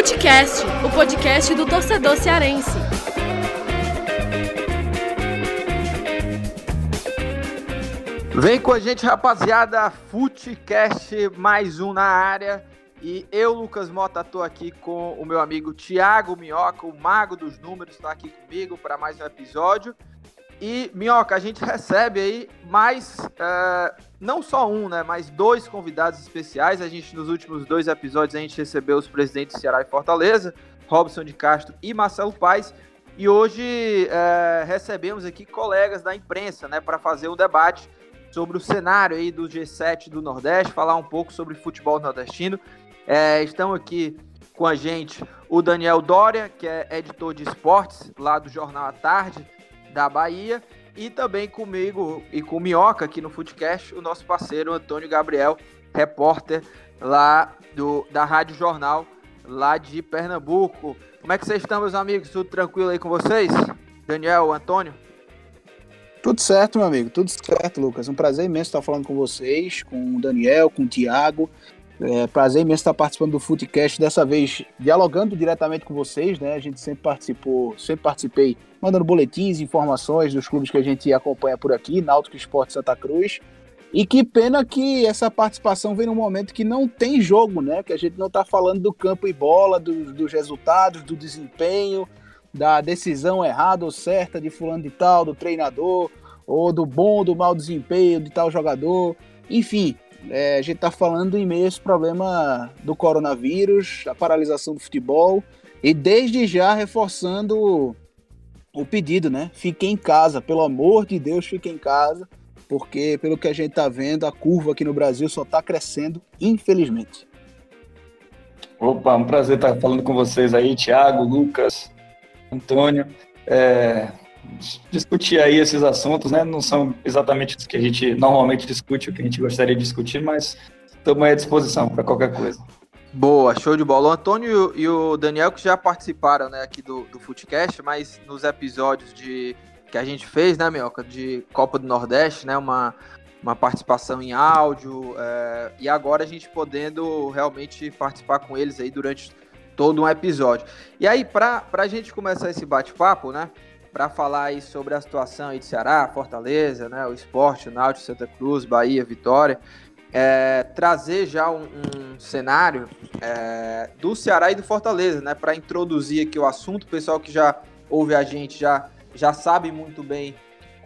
Futecast, o podcast do torcedor cearense. Vem com a gente, rapaziada. Futecast, mais um na área. E eu, Lucas Mota, estou aqui com o meu amigo Thiago Minhoca, o mago dos números, está aqui comigo para mais um episódio. E, Minhoca, a gente recebe aí mais, uh, não só um, né, mas dois convidados especiais. A gente, nos últimos dois episódios, a gente recebeu os presidentes de Ceará e Fortaleza, Robson de Castro e Marcelo Paes. E hoje uh, recebemos aqui colegas da imprensa, né, para fazer um debate sobre o cenário aí do G7 do Nordeste, falar um pouco sobre futebol nordestino. É, estão aqui com a gente o Daniel Dória, que é editor de esportes lá do Jornal à Tarde, da Bahia. E também comigo e com o Minhoca aqui no Footcast, o nosso parceiro Antônio Gabriel, repórter lá do, da Rádio Jornal, lá de Pernambuco. Como é que vocês estão, meus amigos? Tudo tranquilo aí com vocês? Daniel, Antônio? Tudo certo, meu amigo, tudo certo, Lucas. Um prazer imenso estar falando com vocês, com o Daniel, com o Tiago. É prazer imenso estar participando do Footcast, dessa vez dialogando diretamente com vocês, né? A gente sempre participou, sempre participei, mandando boletins, informações dos clubes que a gente acompanha por aqui, Náutico Esporte Santa Cruz. E que pena que essa participação vem num momento que não tem jogo, né? Que a gente não está falando do campo e bola, do, dos resultados, do desempenho, da decisão errada ou certa de fulano de tal, do treinador, ou do bom ou do mau desempenho de tal jogador. Enfim, é, a gente está falando em meio a esse problema do coronavírus, a paralisação do futebol, e desde já reforçando o pedido, né? Fique em casa, pelo amor de Deus, fique em casa, porque pelo que a gente está vendo, a curva aqui no Brasil só está crescendo, infelizmente. Opa, um prazer estar falando com vocês aí, Thiago, Lucas, Antônio. É, discutir aí esses assuntos, né? Não são exatamente os que a gente normalmente discute, o que a gente gostaria de discutir, mas estamos à disposição para qualquer coisa. Boa, show de bola. O Antônio e o Daniel que já participaram né, aqui do, do Footcast, mas nos episódios de que a gente fez, né, Mioca, de Copa do Nordeste, né, uma, uma participação em áudio, é, e agora a gente podendo realmente participar com eles aí durante todo um episódio. E aí, para a gente começar esse bate-papo, né, para falar aí sobre a situação aí de Ceará, Fortaleza, né, o esporte, o Náutico, Santa Cruz, Bahia, Vitória, é, trazer já um, um cenário é, do Ceará e do Fortaleza, né, para introduzir aqui o assunto, o pessoal que já ouve a gente já, já sabe muito bem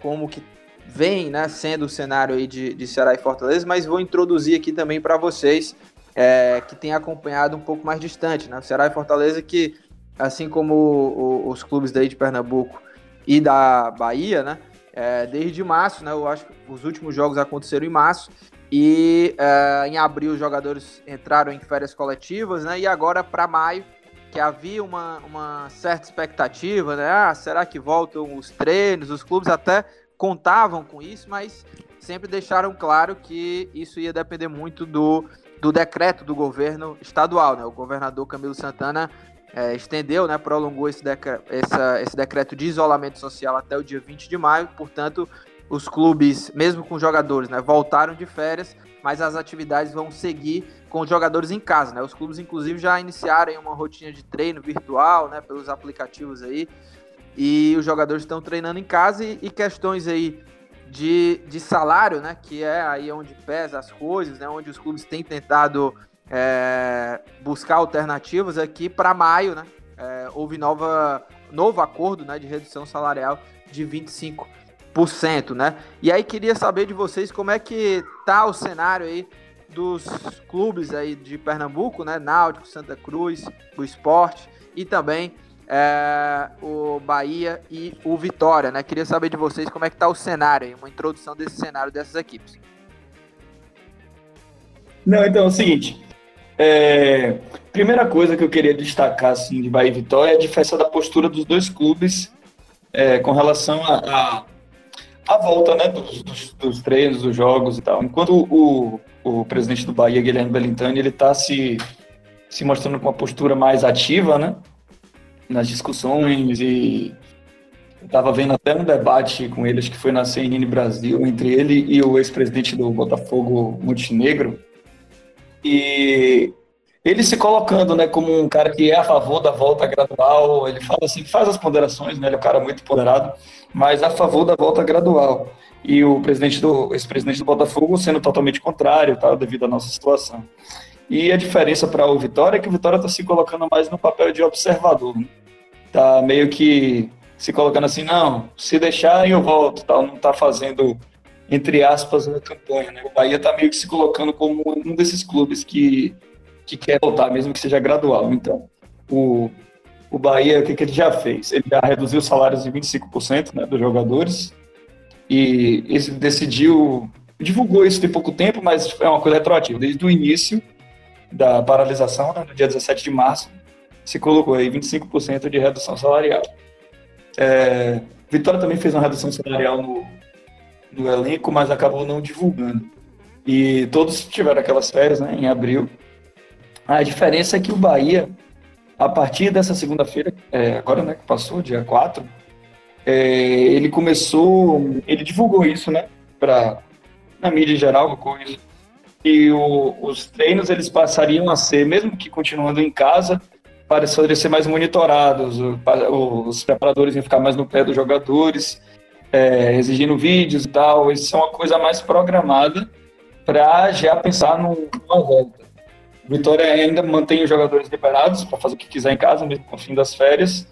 como que vem, né, sendo o cenário aí de, de Ceará e Fortaleza, mas vou introduzir aqui também para vocês é, que têm acompanhado um pouco mais distante, né, Ceará e Fortaleza que, assim como o, o, os clubes daí de Pernambuco e da Bahia, né? É, desde março, né? Eu acho que os últimos jogos aconteceram em março. E é, em abril os jogadores entraram em férias coletivas, né? E agora para maio, que havia uma, uma certa expectativa, né? Ah, será que voltam os treinos? Os clubes até contavam com isso, mas sempre deixaram claro que isso ia depender muito do, do decreto do governo estadual, né? O governador Camilo Santana é, estendeu, né, prolongou esse, decre essa, esse decreto de isolamento social até o dia 20 de maio, portanto, os clubes, mesmo com jogadores, né, voltaram de férias, mas as atividades vão seguir com os jogadores em casa, né? Os clubes, inclusive, já iniciaram uma rotina de treino virtual, né, pelos aplicativos aí, e os jogadores estão treinando em casa e, e questões aí de, de salário, né, que é aí onde pesa as coisas, né, onde os clubes têm tentado é, buscar alternativas aqui para maio, né? É, houve nova, novo acordo né, de redução salarial de 25%, né? E aí queria saber de vocês como é que tá o cenário aí dos clubes aí de Pernambuco, né? Náutico, Santa Cruz, o Esporte e também é, o Bahia e o Vitória, né? Queria saber de vocês como é que tá o cenário aí, uma introdução desse cenário dessas equipes. Não, então é o seguinte, é, primeira coisa que eu queria destacar assim, de Bahia e Vitória é a diferença da postura dos dois clubes é, com relação à volta né, dos, dos, dos, treinos, dos jogos e tal. Enquanto o, o presidente do Bahia, Guilherme Bellintani, ele está se, se mostrando com uma postura mais ativa né, nas discussões e estava vendo até um debate com eles que foi na CNN Brasil entre ele e o ex-presidente do Botafogo Montenegro, e ele se colocando, né, como um cara que é a favor da volta gradual, ele fala assim, faz as ponderações, né, ele é um cara muito ponderado, mas a favor da volta gradual. E o presidente do ex-presidente do Botafogo sendo totalmente contrário, tá, devido à nossa situação. E a diferença para o Vitória é que o Vitória está se colocando mais no papel de observador. Né? Tá meio que se colocando assim, não, se deixarem eu volto, tal, não está fazendo entre aspas uma campanha, né? O Bahia está meio que se colocando como um desses clubes que que quer voltar, mesmo que seja gradual. Então, o, o Bahia, o que, que ele já fez? Ele já reduziu os salários em 25% né, dos jogadores e ele decidiu, divulgou isso tem pouco tempo, mas é uma coisa retroativa. Desde o início da paralisação, né, no dia 17 de março, se colocou aí 25% de redução salarial. É, Vitória também fez uma redução salarial no, no elenco, mas acabou não divulgando. E todos tiveram aquelas férias né, em abril, a diferença é que o Bahia, a partir dessa segunda-feira, é, agora né, que passou, dia 4, é, ele começou, ele divulgou isso, né, pra, na mídia em geral, coisa. E o, os treinos eles passariam a ser, mesmo que continuando em casa, pareceriam ser mais monitorados, os preparadores iam ficar mais no pé dos jogadores, é, exigindo vídeos e tal. Isso é uma coisa mais programada para já pensar numa volta. Vitória ainda mantém os jogadores liberados para fazer o que quiser em casa, mesmo com o fim das férias.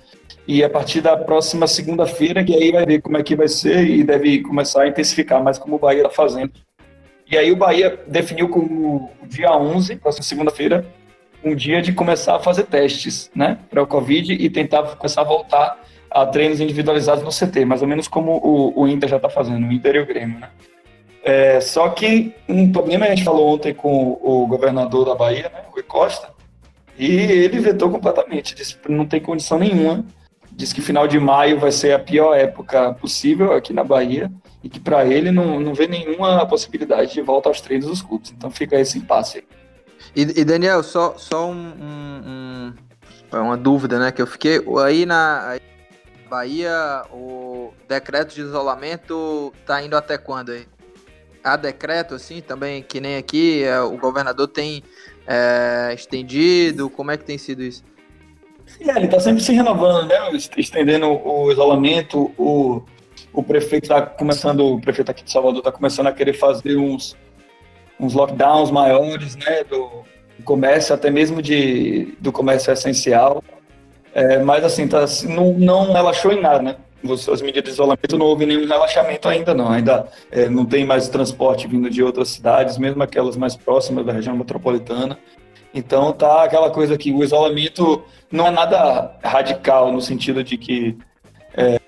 E a partir da próxima segunda-feira, que aí vai ver como é que vai ser e deve começar a intensificar mais como o Bahia está fazendo. E aí o Bahia definiu como dia 11, próxima segunda-feira, um dia de começar a fazer testes, né, para o Covid e tentar começar a voltar a treinos individualizados no CT, mais ou menos como o, o Inter já está fazendo, o Inter e o Grêmio, né. É, só que um problema a gente falou ontem com o governador da Bahia, né, o Costa, e ele vetou completamente, disse que não tem condição nenhuma, disse que final de maio vai ser a pior época possível aqui na Bahia e que para ele não, não vê nenhuma possibilidade de volta aos treinos dos clubes. Então fica esse impasse aí. E, e Daniel, só, só um, um, um, uma dúvida, né, que eu fiquei aí na Bahia, o decreto de isolamento tá indo até quando aí? há decreto, assim, também, que nem aqui, é, o governador tem é, estendido? Como é que tem sido isso? É, ele está sempre se renovando, né? Estendendo o isolamento. O, o prefeito está começando, o prefeito aqui de Salvador está começando a querer fazer uns, uns lockdowns maiores, né? Do, do comércio, até mesmo de, do comércio essencial. É, mas assim, tá, não, não relaxou em nada, né? as medidas de isolamento não houve nenhum relaxamento ainda não, ainda é, não tem mais transporte vindo de outras cidades, mesmo aquelas mais próximas da região metropolitana. Então tá aquela coisa que o isolamento não é nada radical no sentido de que, é,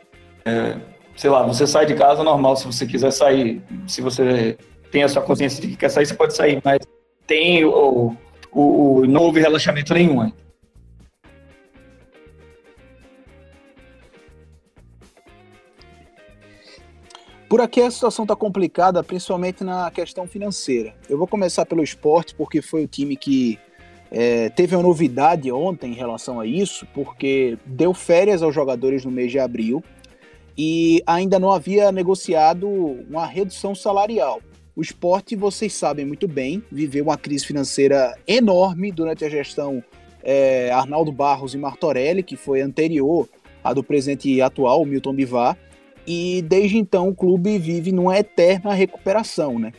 é, sei lá, você sai de casa normal se você quiser sair, se você tem a sua consciência de que quer sair, você pode sair, mas tem o não houve relaxamento nenhum. Por aqui a situação está complicada, principalmente na questão financeira. Eu vou começar pelo esporte, porque foi o time que é, teve uma novidade ontem em relação a isso, porque deu férias aos jogadores no mês de abril e ainda não havia negociado uma redução salarial. O esporte, vocês sabem muito bem, viveu uma crise financeira enorme durante a gestão é, Arnaldo Barros e Martorelli, que foi anterior à do presidente atual, Milton Bivar e desde então o clube vive numa eterna recuperação, né?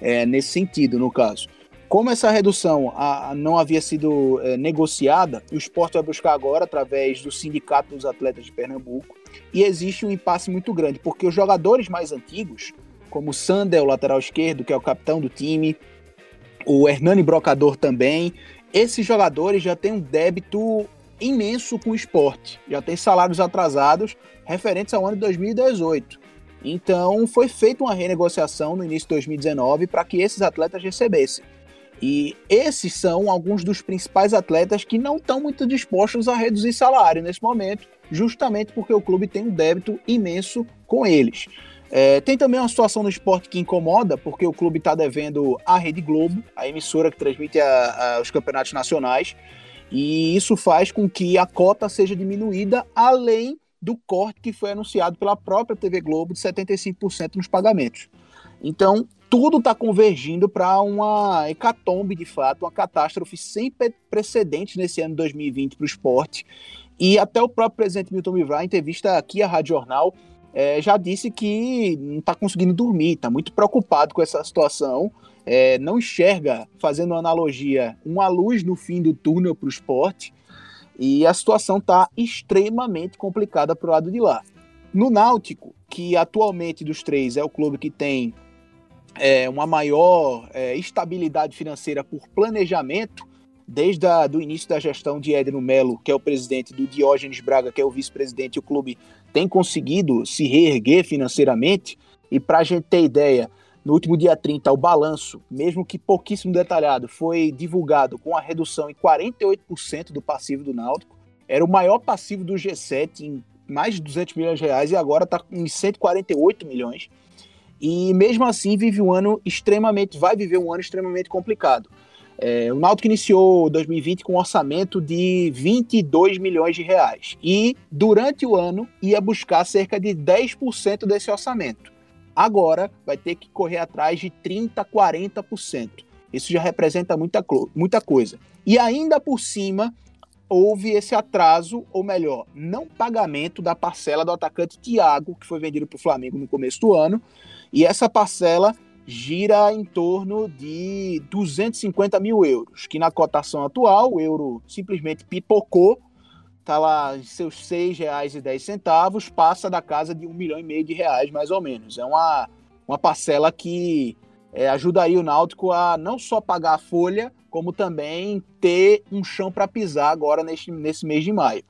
É, nesse sentido, no caso. Como essa redução a, a não havia sido é, negociada, o esporte vai buscar agora através do Sindicato dos Atletas de Pernambuco, e existe um impasse muito grande, porque os jogadores mais antigos, como o Sander, o lateral esquerdo, que é o capitão do time, o Hernani Brocador também, esses jogadores já têm um débito imenso com o esporte, já tem salários atrasados referentes ao ano de 2018. Então, foi feita uma renegociação no início de 2019 para que esses atletas recebessem. E esses são alguns dos principais atletas que não estão muito dispostos a reduzir salário nesse momento, justamente porque o clube tem um débito imenso com eles. É, tem também uma situação no esporte que incomoda, porque o clube está devendo à Rede Globo, a emissora que transmite a, a, os campeonatos nacionais, e isso faz com que a cota seja diminuída, além do corte que foi anunciado pela própria TV Globo de 75% nos pagamentos. Então, tudo está convergindo para uma hecatombe, de fato, uma catástrofe sem precedentes nesse ano 2020 para o esporte. E até o próprio presidente Milton Mivra, em entrevista aqui à Rádio Jornal, é, já disse que não está conseguindo dormir, está muito preocupado com essa situação, é, não enxerga, fazendo analogia, uma luz no fim do túnel para o esporte, e a situação está extremamente complicada para o lado de lá. No Náutico, que atualmente dos três é o clube que tem é, uma maior é, estabilidade financeira por planejamento, desde o início da gestão de Edno Melo, que é o presidente, do Diógenes Braga, que é o vice-presidente, o clube tem conseguido se reerguer financeiramente. E para a gente ter ideia, no último dia 30, o balanço, mesmo que pouquíssimo detalhado, foi divulgado com a redução em 48% do passivo do Náutico. Era o maior passivo do G7 em mais de 200 milhões de reais e agora está em 148 milhões. E mesmo assim vive um ano extremamente, vai viver um ano extremamente complicado. É, o Náutico iniciou 2020 com um orçamento de 22 milhões de reais e durante o ano ia buscar cerca de 10% desse orçamento. Agora vai ter que correr atrás de 30, 40%. Isso já representa muita, muita coisa. E ainda por cima houve esse atraso, ou melhor, não pagamento da parcela do atacante Thiago, que foi vendido para o Flamengo no começo do ano, e essa parcela gira em torno de 250 mil euros, que na cotação atual, o euro simplesmente pipocou, está lá em seus R$ 6,10, passa da casa de um milhão e meio de reais, mais ou menos. É uma, uma parcela que é, ajudaria o Náutico a não só pagar a folha, como também ter um chão para pisar agora nesse, nesse mês de maio.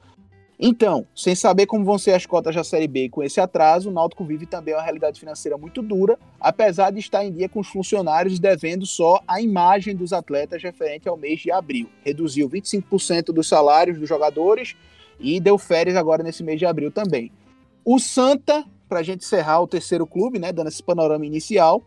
Então, sem saber como vão ser as cotas da Série B com esse atraso, o Náutico vive também uma realidade financeira muito dura, apesar de estar em dia com os funcionários devendo só a imagem dos atletas referente ao mês de abril. Reduziu 25% dos salários dos jogadores e deu férias agora nesse mês de abril também. O Santa, para a gente encerrar o terceiro clube, né, dando esse panorama inicial,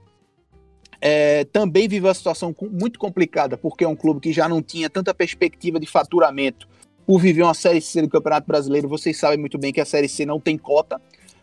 é, também vive uma situação muito complicada, porque é um clube que já não tinha tanta perspectiva de faturamento por viver uma Série C do Campeonato Brasileiro. Vocês sabem muito bem que a Série C não tem cota,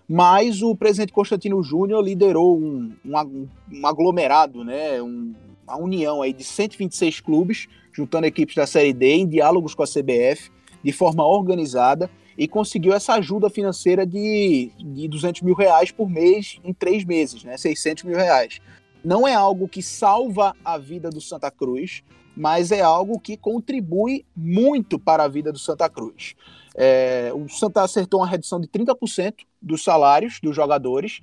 mas o presidente Constantino Júnior liderou um, um, um aglomerado, né, um, uma união aí de 126 clubes, juntando equipes da Série D em diálogos com a CBF, de forma organizada, e conseguiu essa ajuda financeira de, de 200 mil reais por mês em três meses, né, 600 mil reais não é algo que salva a vida do Santa Cruz, mas é algo que contribui muito para a vida do Santa Cruz. É, o Santa acertou uma redução de 30% dos salários dos jogadores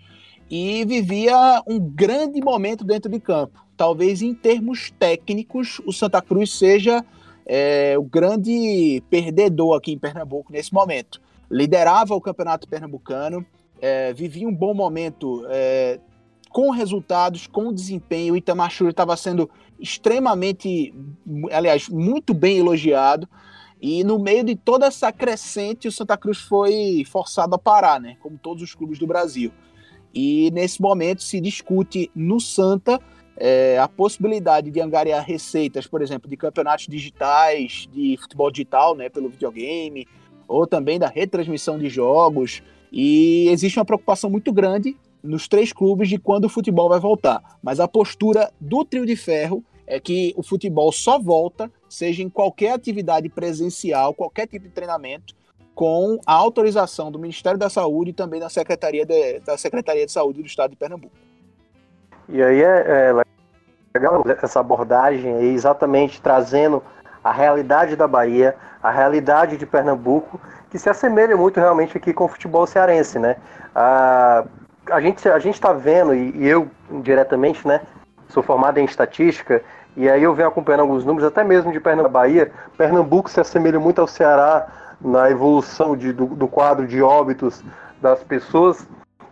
e vivia um grande momento dentro de campo. Talvez em termos técnicos, o Santa Cruz seja é, o grande perdedor aqui em Pernambuco nesse momento. Liderava o campeonato pernambucano, é, vivia um bom momento é, com resultados, com desempenho. O Itamachuri estava sendo extremamente, aliás, muito bem elogiado. E no meio de toda essa crescente, o Santa Cruz foi forçado a parar, né? Como todos os clubes do Brasil. E nesse momento se discute no Santa é, a possibilidade de angariar receitas, por exemplo, de campeonatos digitais, de futebol digital, né, pelo videogame, ou também da retransmissão de jogos. E existe uma preocupação muito grande nos três clubes de quando o futebol vai voltar. Mas a postura do trio de ferro é que o futebol só volta, seja em qualquer atividade presencial, qualquer tipo de treinamento, com a autorização do Ministério da Saúde e também da Secretaria de, da Secretaria de Saúde do Estado de Pernambuco. E aí é, é legal essa abordagem aí, exatamente trazendo a realidade da Bahia, a realidade de Pernambuco, que se assemelha muito realmente aqui com o futebol cearense, né? Ah, a gente a gente está vendo e, e, eu diretamente, né? Sou formado em estatística e aí eu venho acompanhando alguns números, até mesmo de Pernambuco, Bahia. Pernambuco se assemelha muito ao Ceará na evolução de, do, do quadro de óbitos das pessoas.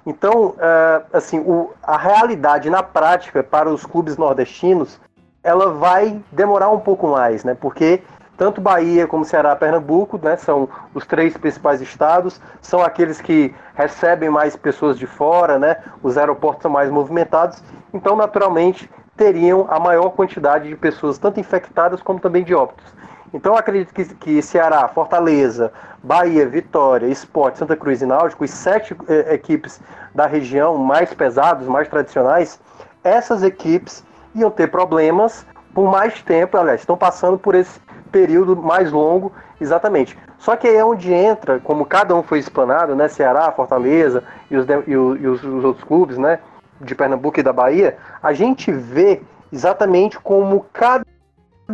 Então, é, assim, a realidade na prática para os clubes nordestinos, ela vai demorar um pouco mais, né? Porque tanto Bahia como Ceará, Pernambuco, né, são os três principais estados, são aqueles que recebem mais pessoas de fora, né, os aeroportos são mais movimentados, então naturalmente teriam a maior quantidade de pessoas, tanto infectadas como também de óbitos. Então acredito que, que Ceará, Fortaleza, Bahia, Vitória, Esporte, Santa Cruz e Náutico, os sete eh, equipes da região mais pesados, mais tradicionais, essas equipes iam ter problemas por mais tempo, aliás, estão passando por esse período mais longo, exatamente. Só que aí é onde entra, como cada um foi explanado, né, Ceará, Fortaleza e os, e os, e os, os outros clubes, né, de Pernambuco e da Bahia, a gente vê exatamente como cada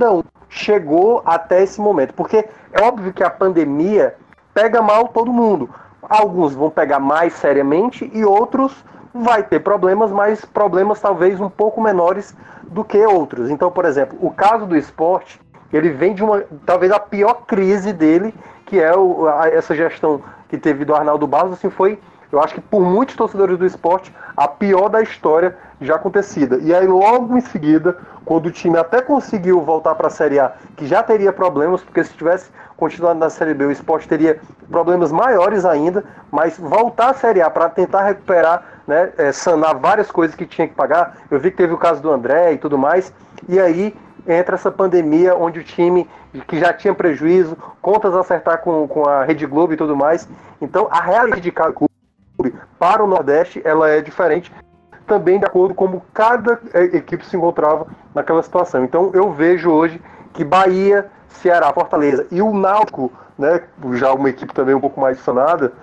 um chegou até esse momento. Porque é óbvio que a pandemia pega mal todo mundo. Alguns vão pegar mais seriamente e outros vai ter problemas, mas problemas talvez um pouco menores do que outros. Então, por exemplo, o caso do esporte, ele vem de uma, talvez a pior crise dele, que é o, a, essa gestão que teve do Arnaldo Barros, assim, foi, eu acho que por muitos torcedores do esporte, a pior da história já acontecida. E aí, logo em seguida, quando o time até conseguiu voltar para a Série A, que já teria problemas, porque se tivesse continuado na Série B, o esporte teria problemas maiores ainda, mas voltar à Série A para tentar recuperar, né, é, sanar várias coisas que tinha que pagar. Eu vi que teve o caso do André e tudo mais, e aí entra essa pandemia onde o time que já tinha prejuízo, contas a acertar com, com a Rede Globo e tudo mais. Então a realidade de cada para o Nordeste ela é diferente também de acordo com como cada é, equipe se encontrava naquela situação. Então eu vejo hoje que Bahia, Ceará, Fortaleza e o Náutico, né, já uma equipe também um pouco mais sanada,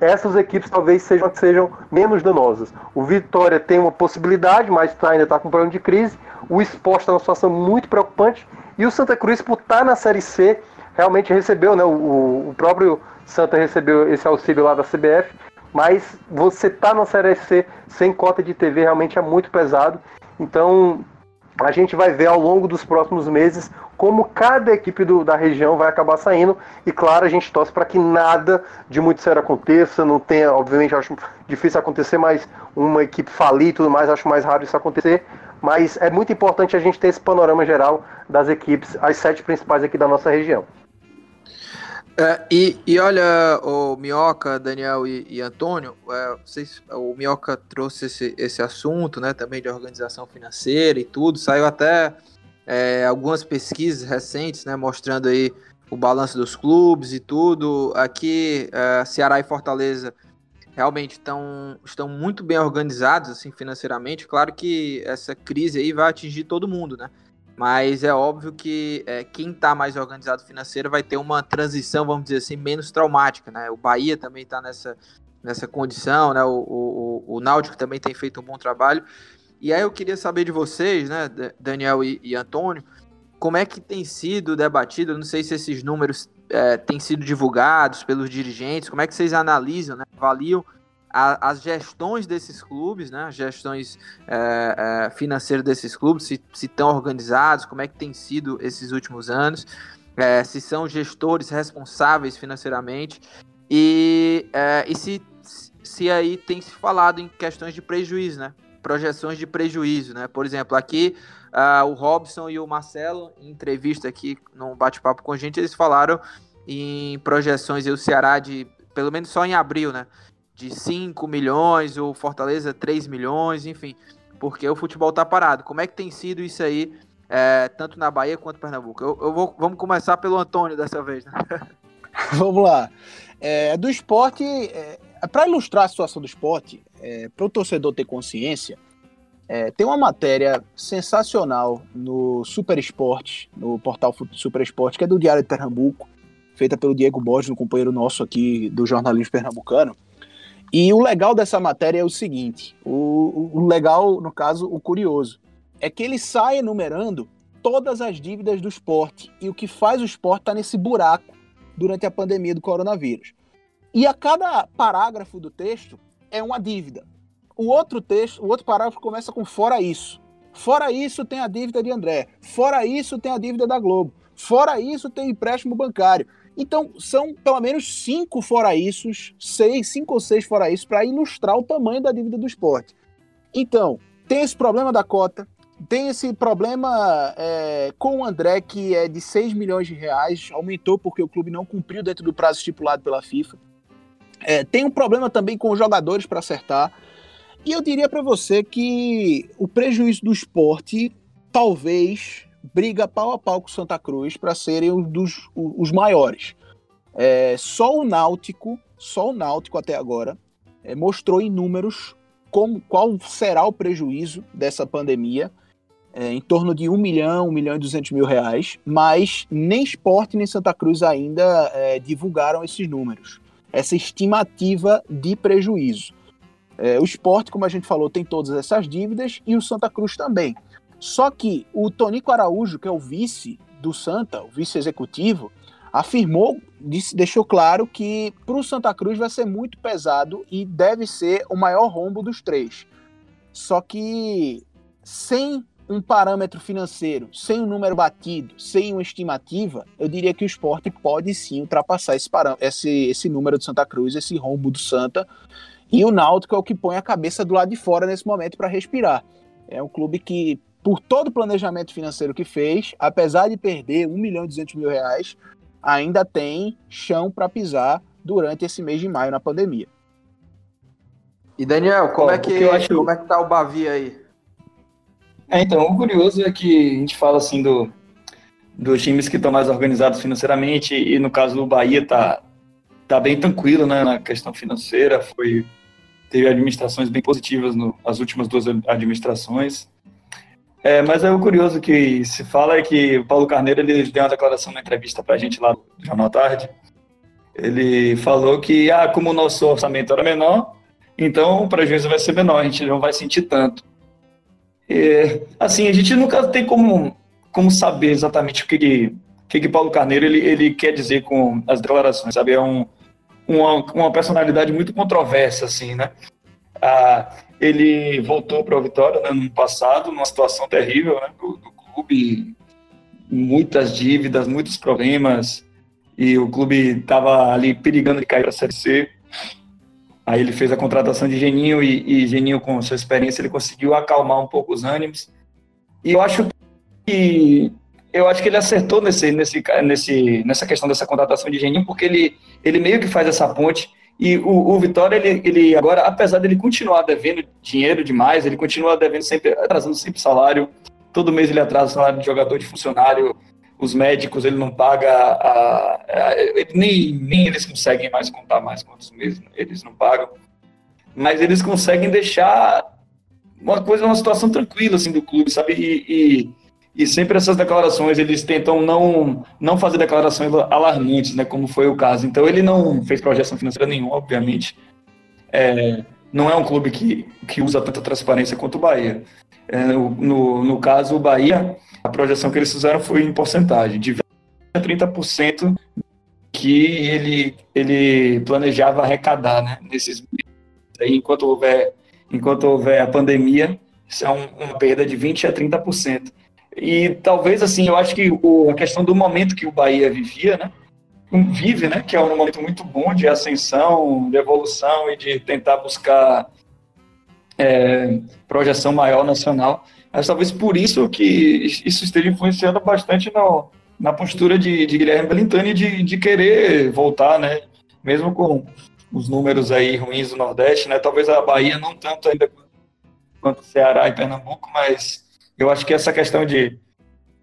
essas equipes talvez sejam, sejam menos danosas. O Vitória tem uma possibilidade, mas tá, ainda está com problema de crise. O esporte está numa situação muito preocupante. E o Santa Cruz, por estar tá na Série C, realmente recebeu, né? O, o próprio Santa recebeu esse auxílio lá da CBF mas você tá na Série C sem cota de TV realmente é muito pesado. Então a gente vai ver ao longo dos próximos meses como cada equipe do, da região vai acabar saindo. E claro, a gente torce para que nada de muito sério aconteça. Não tenha, obviamente, acho difícil acontecer, mas uma equipe falir e tudo mais, acho mais raro isso acontecer. Mas é muito importante a gente ter esse panorama geral das equipes, as sete principais aqui da nossa região. É, e, e olha, o Minhoca, Daniel e, e Antônio, é, vocês, o Minhoca trouxe esse, esse assunto, né, também de organização financeira e tudo, saiu até é, algumas pesquisas recentes, né, mostrando aí o balanço dos clubes e tudo. Aqui, é, Ceará e Fortaleza realmente tão, estão muito bem organizados, assim, financeiramente. Claro que essa crise aí vai atingir todo mundo, né? Mas é óbvio que é, quem está mais organizado financeiro vai ter uma transição, vamos dizer assim, menos traumática, né? O Bahia também está nessa, nessa condição, né? O, o, o Náutico também tem feito um bom trabalho. E aí eu queria saber de vocês, né, Daniel e, e Antônio, como é que tem sido debatido? Eu não sei se esses números é, têm sido divulgados pelos dirigentes, como é que vocês analisam, né, avaliam a, as gestões desses clubes, né, gestões é, é, financeiras desses clubes, se estão organizados, como é que tem sido esses últimos anos, é, se são gestores responsáveis financeiramente. E, é, e se, se aí tem se falado em questões de prejuízo, né, projeções de prejuízo, né, por exemplo, aqui uh, o Robson e o Marcelo, em entrevista aqui num bate-papo com a gente, eles falaram em projeções e o Ceará de pelo menos só em abril, né? De 5 milhões, o Fortaleza 3 milhões, enfim, porque o futebol tá parado. Como é que tem sido isso aí, é, tanto na Bahia quanto Pernambuco? Eu, eu vou, vamos começar pelo Antônio dessa vez, né? vamos lá. É, do esporte, é, para ilustrar a situação do esporte, é, para o torcedor ter consciência, é, tem uma matéria sensacional no Super Esporte, no portal Super Esporte, que é do Diário de Pernambuco, feita pelo Diego Borges, um companheiro nosso aqui do jornalismo pernambucano, e o legal dessa matéria é o seguinte: o, o legal, no caso, o curioso, é que ele sai enumerando todas as dívidas do esporte e o que faz o esporte estar tá nesse buraco durante a pandemia do coronavírus. E a cada parágrafo do texto é uma dívida. O outro texto, o outro parágrafo começa com fora isso. Fora isso tem a dívida de André. Fora isso tem a dívida da Globo. Fora isso tem o empréstimo bancário. Então, são pelo menos cinco fora isso, seis, cinco ou seis fora isso, para ilustrar o tamanho da dívida do esporte. Então, tem esse problema da cota, tem esse problema é, com o André, que é de 6 milhões de reais, aumentou porque o clube não cumpriu dentro do prazo estipulado pela FIFA. É, tem um problema também com os jogadores para acertar. E eu diria para você que o prejuízo do esporte talvez briga pau a pau com Santa Cruz para serem os, dos, os maiores. É, só o Náutico, só o Náutico até agora, é, mostrou em números como, qual será o prejuízo dessa pandemia, é, em torno de 1 milhão, 1 milhão e 200 mil reais, mas nem Esporte nem Santa Cruz ainda é, divulgaram esses números, essa estimativa de prejuízo. É, o esporte, como a gente falou, tem todas essas dívidas e o Santa Cruz também. Só que o Tonico Araújo, que é o vice do Santa, o vice executivo, afirmou, disse, deixou claro que para o Santa Cruz vai ser muito pesado e deve ser o maior rombo dos três. Só que sem um parâmetro financeiro, sem um número batido, sem uma estimativa, eu diria que o esporte pode sim ultrapassar esse, esse, esse número do Santa Cruz, esse rombo do Santa. E o Náutico é o que põe a cabeça do lado de fora nesse momento para respirar. É um clube que, por todo o planejamento financeiro que fez, apesar de perder 1 milhão e 200 mil reais, ainda tem chão para pisar durante esse mês de maio na pandemia. E Daniel, como, é, que, eu acho... como é que tá o Bavi aí? É, então, o curioso é que a gente fala assim do, dos times que estão mais organizados financeiramente, e no caso do Bahia tá, tá bem tranquilo né, na questão financeira, foi teve administrações bem positivas no, nas últimas duas administrações. É, mas é o curioso que se fala é que o Paulo Carneiro ele deu uma declaração na entrevista para a gente lá do Jornal Tarde. Ele falou que, ah, como o nosso orçamento era menor, então o prejuízo vai ser menor, a gente não vai sentir tanto. Assim, a gente nunca tem como, como saber exatamente o que, que, que, que Paulo Carneiro ele, ele quer dizer com as declarações, sabe? É um, uma, uma personalidade muito controversa, assim, né? Ah, ele voltou para o Vitória né, no ano passado, numa situação terrível né, do, do, clube, muitas dívidas, muitos problemas, e o clube estava ali perigando de cair para a Série C. Aí ele fez a contratação de Geninho e, e Geninho, com sua experiência, ele conseguiu acalmar um pouco os ânimos. E eu acho que eu acho que ele acertou nesse, nesse, nesse, nessa questão dessa contratação de Geninho, porque ele, ele meio que faz essa ponte e o, o Vitória, ele, ele agora, apesar dele continuar devendo dinheiro demais, ele continua devendo sempre, atrasando sempre salário. Todo mês ele atrasa o salário de jogador, de funcionário. Os médicos, ele não paga. A, a, ele, nem, nem eles conseguem mais contar mais quantos meses eles não pagam. Mas eles conseguem deixar uma coisa, uma situação tranquila assim do clube, sabe? E, e e sempre essas declarações, eles tentam não, não fazer declarações alarmantes, né, como foi o caso. Então, ele não fez projeção financeira nenhuma, obviamente. É, não é um clube que, que usa tanta transparência quanto o Bahia. É, no, no caso, o Bahia, a projeção que eles fizeram foi em porcentagem, de 20% a 30% que ele, ele planejava arrecadar né, nesses meses. Enquanto houver, enquanto houver a pandemia, isso é um, uma perda de 20% a 30%. E talvez, assim, eu acho que o, a questão do momento que o Bahia vivia, né? Vive, né? Que é um momento muito bom de ascensão, de evolução e de tentar buscar é, projeção maior nacional. Mas talvez por isso que isso esteja influenciando bastante no, na postura de, de Guilherme Belintani de, de querer voltar, né? Mesmo com os números aí ruins do Nordeste, né? Talvez a Bahia não tanto ainda quanto Ceará e Pernambuco, mas eu acho que essa questão de,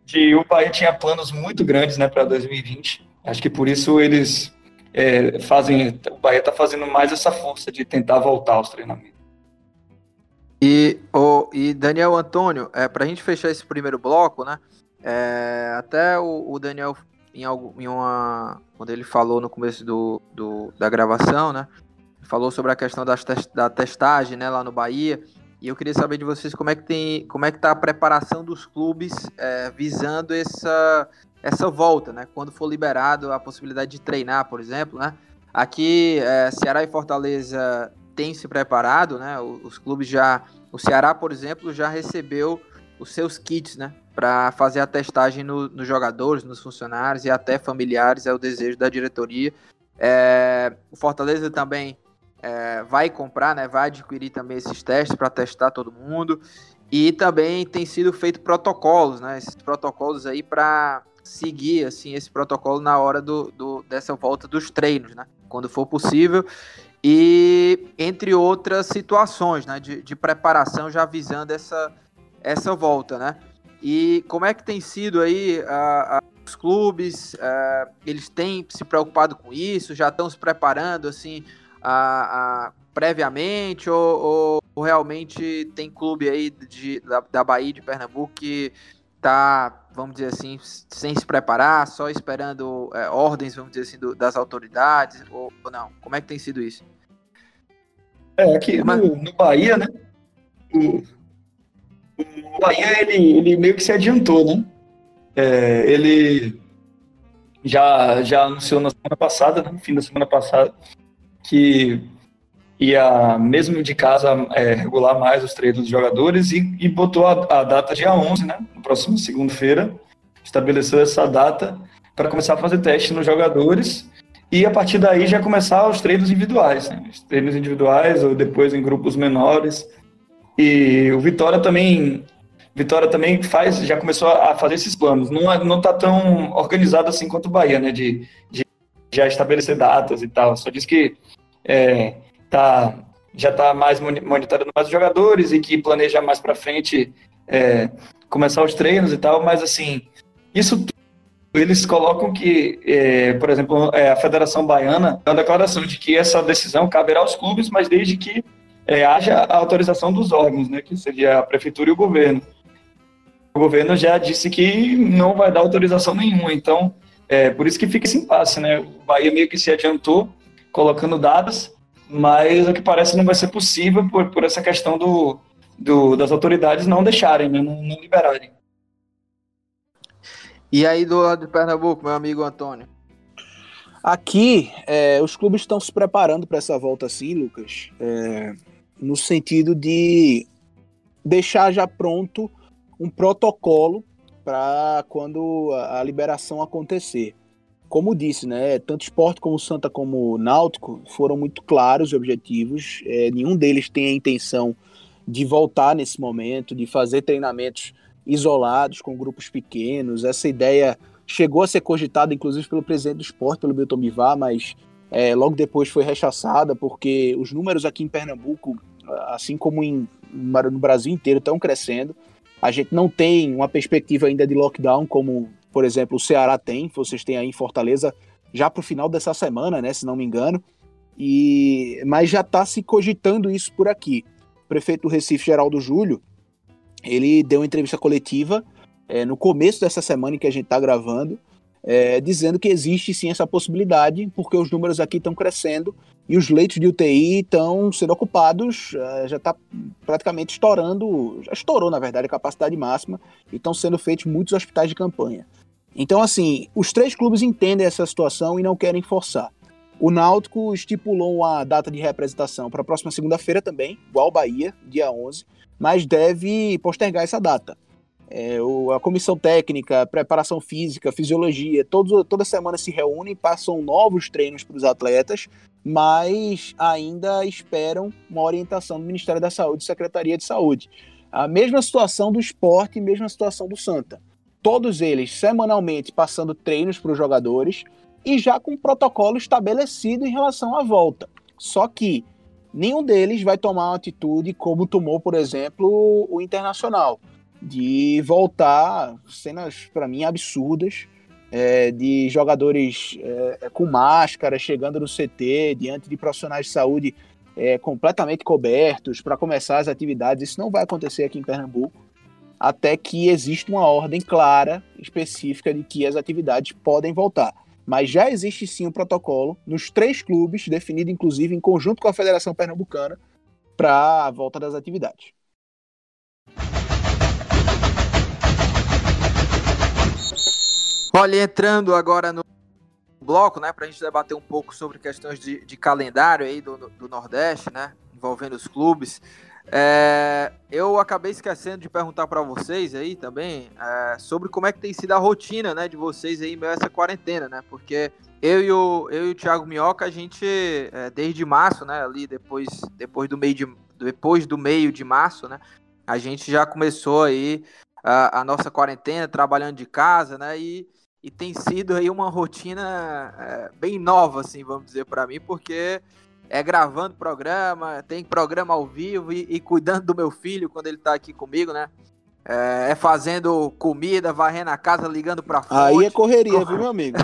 de o Bahia tinha planos muito grandes né, para 2020. Acho que por isso eles é, fazem. O Bahia está fazendo mais essa força de tentar voltar aos treinamentos. E, oh, e Daniel Antônio, é, para a gente fechar esse primeiro bloco, né? É, até o, o, Daniel, em, algo, em uma. Quando ele falou no começo do, do da gravação, né? Falou sobre a questão das, da testagem né, lá no Bahia. E eu queria saber de vocês como é que tem, como é que tá a preparação dos clubes é, visando essa, essa volta, né? Quando for liberado a possibilidade de treinar, por exemplo, né? Aqui, é, Ceará e Fortaleza têm se preparado, né? Os, os clubes já, o Ceará, por exemplo, já recebeu os seus kits, né? Para fazer a testagem no, nos jogadores, nos funcionários e até familiares, é o desejo da diretoria. É, o Fortaleza também é, vai comprar, né, vai adquirir também esses testes para testar todo mundo. E também tem sido feito protocolos, né, esses protocolos aí para seguir assim esse protocolo na hora do, do, dessa volta dos treinos, né, quando for possível. E entre outras situações, né, de, de preparação já visando essa, essa volta, né. E como é que tem sido aí a, a, os clubes? A, é, eles têm se preocupado com isso? Já estão se preparando assim? A, a, previamente ou, ou, ou realmente tem clube aí de, da, da Bahia de Pernambuco que tá, vamos dizer assim, sem se preparar, só esperando é, ordens, vamos dizer assim, do, das autoridades, ou, ou, não? Como é que tem sido isso? É, aqui no, no Bahia, né? O, o Bahia, ele, ele meio que se adiantou, né? É, ele já, já anunciou na semana passada, né, no fim da semana passada, que ia, mesmo de casa, é, regular mais os treinos dos jogadores e, e botou a, a, data dia 11, né, na próxima segunda-feira, estabeleceu essa data para começar a fazer teste nos jogadores e a partir daí já começar os treinos individuais, né, os treinos individuais ou depois em grupos menores. E o Vitória também Vitória também faz, já começou a fazer esses planos. Não, é, não tá tão organizado assim quanto o Bahia, né? De, de já estabelecer datas e tal. Só diz que é, tá, já está mais monitorando mais os jogadores e que planeja mais para frente é, começar os treinos e tal. Mas assim, isso tudo, eles colocam que, é, por exemplo, é, a Federação Baiana é uma declaração de que essa decisão caberá aos clubes, mas desde que é, haja a autorização dos órgãos, né, que seria a prefeitura e o governo o governo já disse que não vai dar autorização nenhuma. Então, é por isso que fica esse impasse, né? O Bahia meio que se adiantou colocando dados, mas o que parece não vai ser possível por, por essa questão do, do das autoridades não deixarem, né? não, não liberarem. E aí do lado de Pernambuco, meu amigo Antônio? Aqui, é, os clubes estão se preparando para essa volta, sim, Lucas, é, no sentido de deixar já pronto um protocolo para quando a, a, liberação acontecer. Como disse, né, tanto Esporte como Santa como Náutico foram muito claros e objetivos. É, nenhum deles tem a intenção de voltar nesse momento, de fazer treinamentos isolados com grupos pequenos. Essa ideia chegou a ser cogitada, inclusive, pelo presidente do esporte, pelo Milton Bivar, mas é, logo depois foi rechaçada, porque os números aqui em Pernambuco, assim como em, no Brasil inteiro, estão crescendo. A gente não tem uma perspectiva ainda de lockdown, como, por exemplo, o Ceará tem, vocês têm aí em Fortaleza, já para o final dessa semana, né, se não me engano. E mas já está se cogitando isso por aqui. O prefeito do Recife, Geraldo Júlio, ele deu uma entrevista coletiva é, no começo dessa semana em que a gente está gravando, é, dizendo que existe sim essa possibilidade, porque os números aqui estão crescendo e os leitos de UTI estão sendo ocupados, é, já está praticamente estourando, já estourou na verdade a capacidade máxima e estão sendo feitos muitos hospitais de campanha. Então, assim, os três clubes entendem essa situação e não querem forçar. O Náutico estipulou uma data de representação para a próxima segunda-feira também, igual Bahia, dia 11, mas deve postergar essa data. É, a comissão técnica, preparação física, fisiologia, toda semana se reúnem, passam novos treinos para os atletas, mas ainda esperam uma orientação do Ministério da Saúde e Secretaria de Saúde. A mesma situação do esporte mesma situação do Santa. Todos eles semanalmente passando treinos para os jogadores e já com um protocolo estabelecido em relação à volta. Só que nenhum deles vai tomar uma atitude como tomou, por exemplo, o Internacional de voltar cenas para mim absurdas é, de jogadores é, com máscara chegando no CT diante de profissionais de saúde é, completamente cobertos para começar as atividades. Isso não vai acontecer aqui em Pernambuco até que exista uma ordem clara, específica de que as atividades podem voltar. Mas já existe sim um protocolo nos três clubes, definido inclusive em conjunto com a Federação Pernambucana, para a volta das atividades. Olha, entrando agora no bloco, né, para a gente debater um pouco sobre questões de, de calendário aí do, do, Nordeste, né, envolvendo os clubes. É, eu acabei esquecendo de perguntar para vocês aí também é, sobre como é que tem sido a rotina, né, de vocês aí meio essa quarentena, né, porque eu e o, eu e o Thiago Minhoca, a gente, é, desde março, né, ali depois, depois, do meio de, depois do meio de março, né, a gente já começou aí a, a nossa quarentena, trabalhando de casa, né, e e tem sido aí uma rotina é, bem nova, assim, vamos dizer, para mim, porque é gravando programa, tem programa ao vivo e, e, cuidando do meu filho quando ele tá aqui comigo, né? É, é fazendo comida, varrendo a casa, ligando pra fonte. Aí é correria, viu, meu amigo?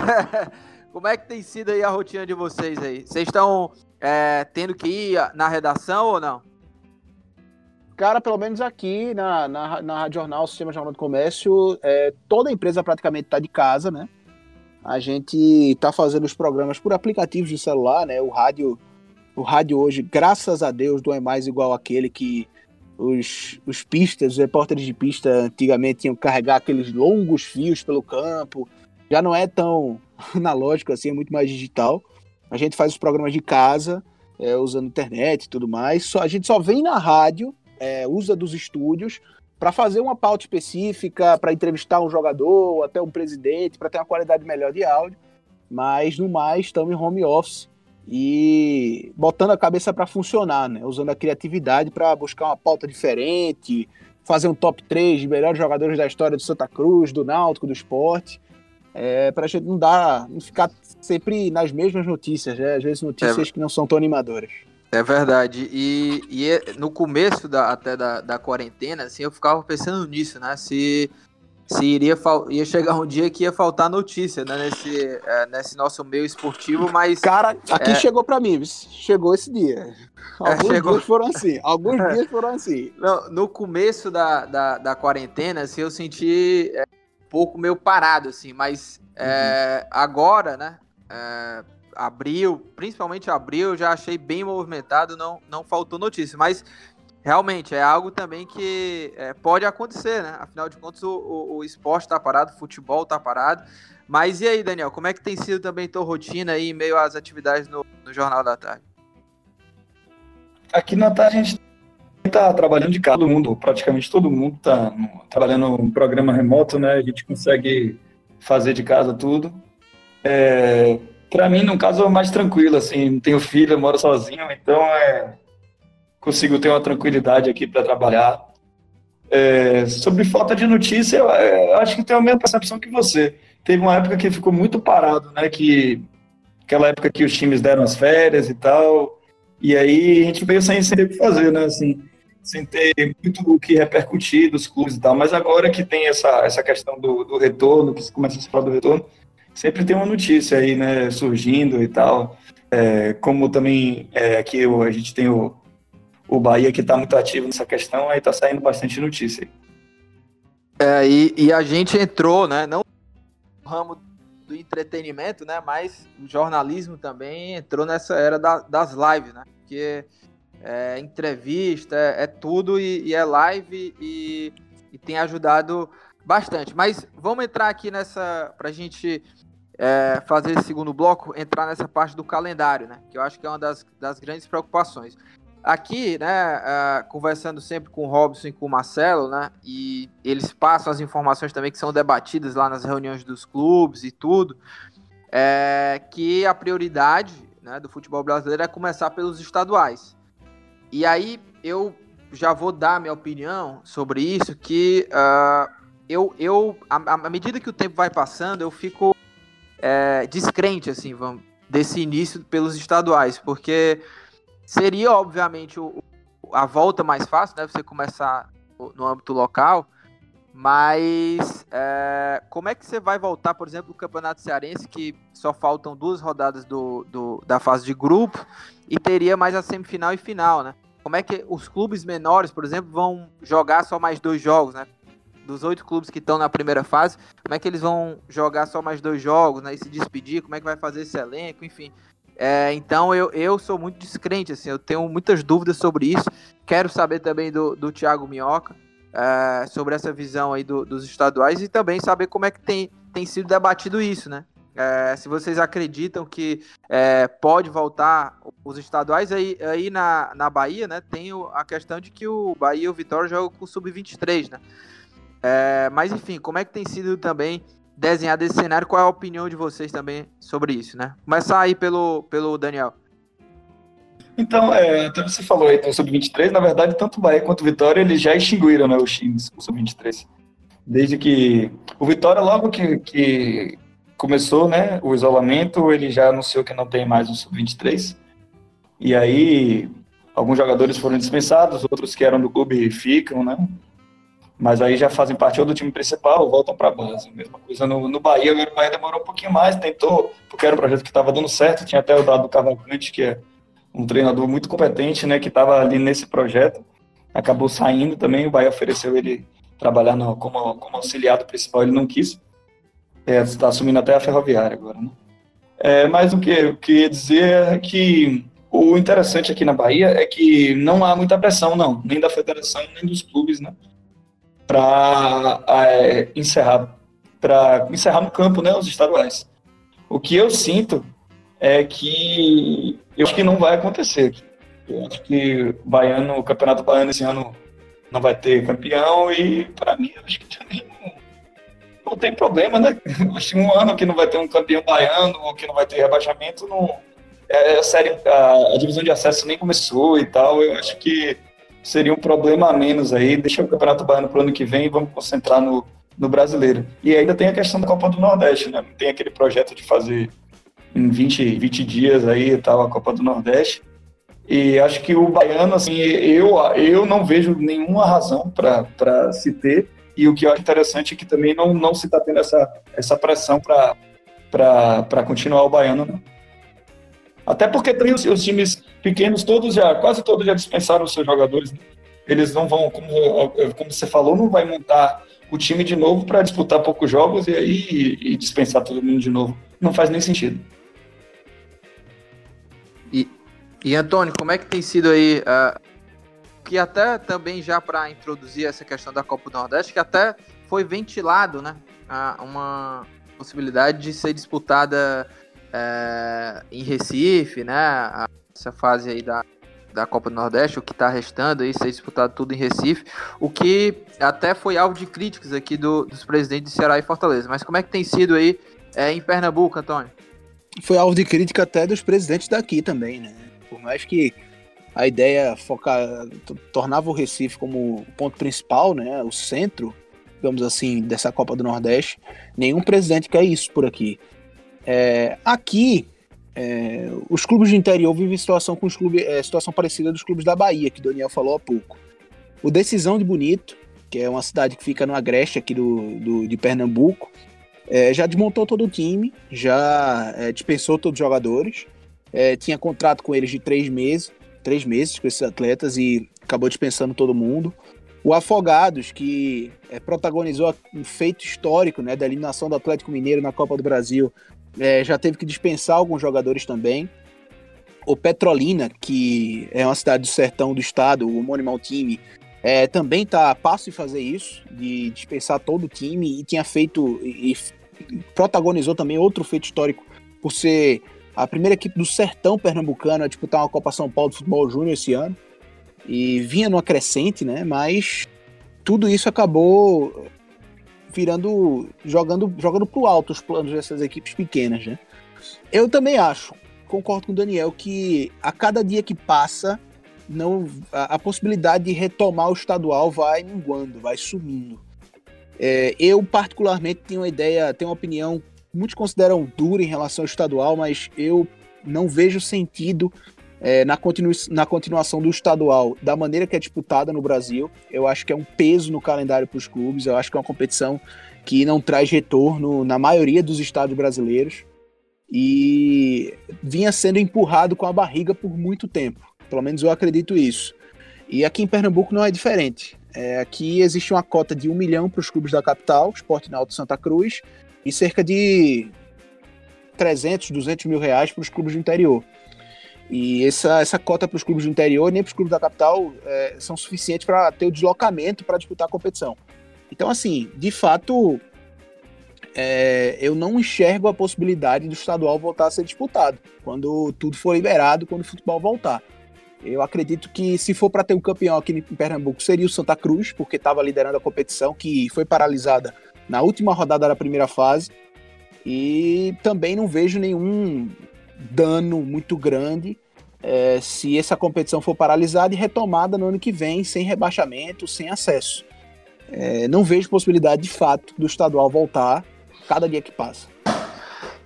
Como é que tem sido aí a rotina de vocês aí? Vocês estão é, tendo que ir na redação ou não? Cara, pelo menos aqui na, na, na Rádio Jornal, Sistema Jornal do Comércio, é, toda a empresa praticamente está de casa, né? A gente está fazendo os programas por aplicativos de celular, né? O rádio, o rádio hoje, graças a Deus, não é mais igual aquele que os, os pistas, os repórteres de pista antigamente tinham que carregar aqueles longos fios pelo campo. Já não é tão analógico assim, é muito mais digital. A gente faz os programas de casa, é, usando internet e tudo mais. Só, a gente só vem na rádio, é, usa dos estúdios, para fazer uma pauta específica, para entrevistar um jogador, até um presidente, para ter uma qualidade melhor de áudio. Mas no mais, estamos em home office e botando a cabeça para funcionar, né? Usando a criatividade para buscar uma pauta diferente, fazer um top 3 de melhores jogadores da história do Santa Cruz, do Náutico, do esporte. É, para a gente não dar, não ficar sempre nas mesmas notícias, né? às vezes notícias é, que não são tão animadoras. É verdade. E, e é, no começo da, até da, da quarentena, assim, eu ficava pensando nisso, né? Se, se iria, ia chegar um dia que ia faltar notícia, né? Nesse, é, nesse nosso meio esportivo, mas. Cara, aqui é... chegou para mim, chegou esse dia. É, alguns chegou... dias foram assim. Alguns dias foram assim. Não, no começo da, da, da quarentena, assim, eu senti é, um pouco meio parado, assim, mas uhum. agora, né? abril, principalmente abril, já achei bem movimentado, não, não faltou notícia, mas realmente é algo também que é, pode acontecer, né? Afinal de contas, o, o, o esporte está parado, o futebol está parado. Mas e aí, Daniel, como é que tem sido também tua rotina aí meio às atividades no, no Jornal da Tarde? Aqui na tarde a gente está trabalhando de casa, todo mundo, praticamente todo mundo está trabalhando um programa remoto, né? A gente consegue fazer de casa tudo. É, para mim, no caso, é mais tranquilo, assim, não tenho filho, moro sozinho, então é, consigo ter uma tranquilidade aqui para trabalhar. É, sobre falta de notícia, eu, eu, acho que tenho a mesma percepção que você. Teve uma época que ficou muito parado, né, que aquela época que os times deram as férias e tal, e aí a gente veio sem, sem ter o que fazer, né, assim, sem ter muito o que repercutir dos clubes e tal, mas agora que tem essa, essa questão do, do retorno, que começa a se falar do retorno, sempre tem uma notícia aí, né, surgindo e tal. É, como também é, aqui a gente tem o, o Bahia que está muito ativo nessa questão, aí está saindo bastante notícia. É, e, e, a gente entrou, né, não no ramo do entretenimento, né, mas o jornalismo também entrou nessa era da, das lives, né, porque é entrevista, é, é tudo e, e, é live e, e tem ajudado bastante. Mas vamos entrar aqui nessa, para a gente é, fazer esse segundo bloco, entrar nessa parte do calendário, né? Que eu acho que é uma das, das grandes preocupações. Aqui, né, uh, conversando sempre com o Robson e com o Marcelo, né, e eles passam as informações também que são debatidas lá nas reuniões dos clubes e tudo, é que a prioridade né, do futebol brasileiro é começar pelos estaduais. E aí eu já vou dar minha opinião sobre isso, que uh, eu, eu à medida que o tempo vai passando, eu fico é, descrente, assim, vamos, desse início pelos estaduais, porque seria, obviamente, o, a volta mais fácil, né? Você começar no, âmbito local, mas é, como é que você vai voltar, por exemplo, o Campeonato Cearense, que só faltam duas rodadas do, do, da fase de grupo e teria mais a semifinal e final, né? Como é que os clubes menores, por exemplo, vão jogar só mais dois jogos, né? dos oito clubes que estão na primeira fase, como é que eles vão jogar só mais dois jogos, né? E se despedir, como é que vai fazer esse elenco, enfim. É, então eu, eu sou muito descrente, assim, eu tenho muitas dúvidas sobre isso. Quero saber também do, do Thiago Minhoca é, sobre essa visão aí do, dos estaduais e também saber como é que tem, tem sido debatido isso, né? É, se vocês acreditam que é, pode voltar os estaduais, aí, aí na, na Bahia, né, tem a questão de que o Bahia e o Vitória jogam com o Sub-23, né? É, mas enfim, como é que tem sido também desenhado esse cenário? Qual é a opinião de vocês também sobre isso, né? Começar aí pelo, pelo Daniel. Então, é, até você falou aí do Sub-23, na verdade, tanto o Bahia quanto o Vitória, eles já extinguiram né, os times, o Sub-23. Desde que o Vitória, logo que, que começou né, o isolamento, ele já anunciou que não tem mais o Sub-23. E aí, alguns jogadores foram dispensados, outros que eram do clube ficam, né? Mas aí já fazem parte ou do time principal, voltam para a base. Mesma coisa no, no Bahia, agora o Bahia demorou um pouquinho mais, tentou, porque era um projeto que estava dando certo, tinha até o Dado Cavalcante, que é um treinador muito competente, né, que estava ali nesse projeto, acabou saindo também, o Bahia ofereceu ele trabalhar no, como, como auxiliado principal, ele não quis. Está é, assumindo até a ferroviária agora, né? É, mas o que eu queria dizer é que o interessante aqui na Bahia é que não há muita pressão, não, nem da federação, nem dos clubes, né? Para é, encerrar, para encerrar no campo, né, os estaduais. O que eu sinto é que eu acho que não vai acontecer. Eu acho que baiano, o campeonato baiano esse ano não vai ter campeão e para mim acho que também não, não tem problema, né? Acho que um ano que não vai ter um campeão baiano ou que não vai ter rebaixamento, não é, a série, a, a, divisão de acesso nem começou e tal. Eu acho que seria um problema a menos aí. Deixa o campeonato baiano para o ano que vem e vamos concentrar no, no brasileiro. E ainda tem a questão da Copa do Nordeste, né? Tem aquele projeto de fazer em 20, 20 dias aí tal a Copa do Nordeste. E acho que o baiano, assim, eu, eu não vejo nenhuma razão para se ter. E o que eu acho interessante é que também não, não se está tendo essa, essa pressão para continuar o baiano, não. Até porque tem os, os, times pequenos, todos já, quase todos já dispensaram os seus jogadores. Né? Eles não vão, como, como você falou, não vai montar o time de novo para disputar poucos jogos e aí e, e dispensar todo mundo de novo. Não faz nem sentido. E Antônio, como é que tem sido aí? Uh, que até também já para introduzir essa questão da Copa do Nordeste, que até foi ventilado, né? Uh, uma possibilidade de ser disputada uh, em Recife, né? Essa fase aí da, da Copa do Nordeste, o que está restando aí, ser disputado tudo em Recife, o que até foi alvo de críticas aqui do, dos presidentes de Ceará e Fortaleza. Mas como é que tem sido aí é, em Pernambuco, Antônio? Foi alvo de crítica até dos presidentes daqui também, né? Por mais que a ideia focar, tornava o Recife como ponto principal, né, o centro, digamos assim, dessa Copa do Nordeste, nenhum presidente quer isso por aqui. É, aqui, é, os clubes de interior vivem situação com os clubes, é, situação parecida dos clubes da Bahia, que o Daniel falou há pouco. O Decisão de Bonito, que é uma cidade que fica no Agreste aqui do, do de Pernambuco, é, já desmontou todo o time, já é, dispensou todos os jogadores, é, tinha contrato com eles de três meses, três meses com esses atletas e acabou dispensando todo mundo. O Afogados, que é, protagonizou um feito histórico né, da eliminação do Atlético Mineiro na Copa do Brasil, é, já teve que dispensar alguns jogadores também. O Petrolina, que é uma cidade do sertão do estado, o homônimo ao time, é, também está a passo de fazer isso, de dispensar todo o time, e tinha feito e, e protagonizou também outro feito histórico por ser a primeira equipe do sertão pernambucano a disputar uma Copa São Paulo de Futebol Júnior esse ano. E vinha numa crescente, né? Mas tudo isso acabou virando. jogando, jogando pro alto os planos dessas equipes pequenas, né? Eu também acho, concordo com o Daniel, que a cada dia que passa, não a, a possibilidade de retomar o estadual vai minguando, vai sumindo. É, eu, particularmente, tenho uma ideia, tenho uma opinião muitos consideram duro em relação ao estadual, mas eu não vejo sentido é, na, continu na continuação do estadual da maneira que é disputada no Brasil. Eu acho que é um peso no calendário para os clubes, eu acho que é uma competição que não traz retorno na maioria dos estados brasileiros e vinha sendo empurrado com a barriga por muito tempo. Pelo menos eu acredito isso. E aqui em Pernambuco não é diferente. É, aqui existe uma cota de um milhão para os clubes da capital, Esporte Náutico Santa Cruz, e cerca de 300, 200 mil reais para os clubes do interior. E essa, essa cota para os clubes do interior, nem para os clubes da capital, é, são suficientes para ter o deslocamento para disputar a competição. Então, assim, de fato, é, eu não enxergo a possibilidade do estadual voltar a ser disputado quando tudo for liberado, quando o futebol voltar. Eu acredito que se for para ter um campeão aqui em Pernambuco seria o Santa Cruz, porque estava liderando a competição, que foi paralisada na última rodada da primeira fase. E também não vejo nenhum dano muito grande é, se essa competição for paralisada e retomada no ano que vem, sem rebaixamento, sem acesso. É, não vejo possibilidade de fato do estadual voltar cada dia que passa.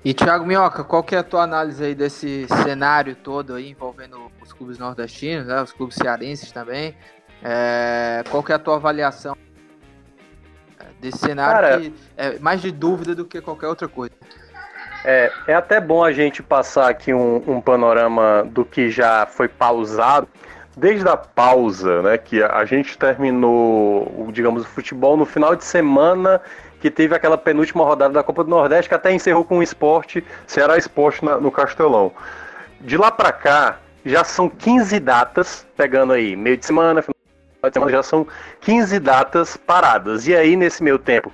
E Thiago Minhoca, qual que é a tua análise aí desse cenário todo aí envolvendo os clubes nordestinos, né, os clubes cearenses também? É, qual que é a tua avaliação desse cenário Cara, que é mais de dúvida do que qualquer outra coisa. É, é até bom a gente passar aqui um, um panorama do que já foi pausado desde a pausa, né, que a gente terminou, digamos, o futebol no final de semana que teve aquela penúltima rodada da Copa do Nordeste, que até encerrou com o esporte, Ceará Esporte na, no Castelão. De lá para cá, já são 15 datas, pegando aí meio de semana, final de semana, já são 15 datas paradas. E aí, nesse meio tempo,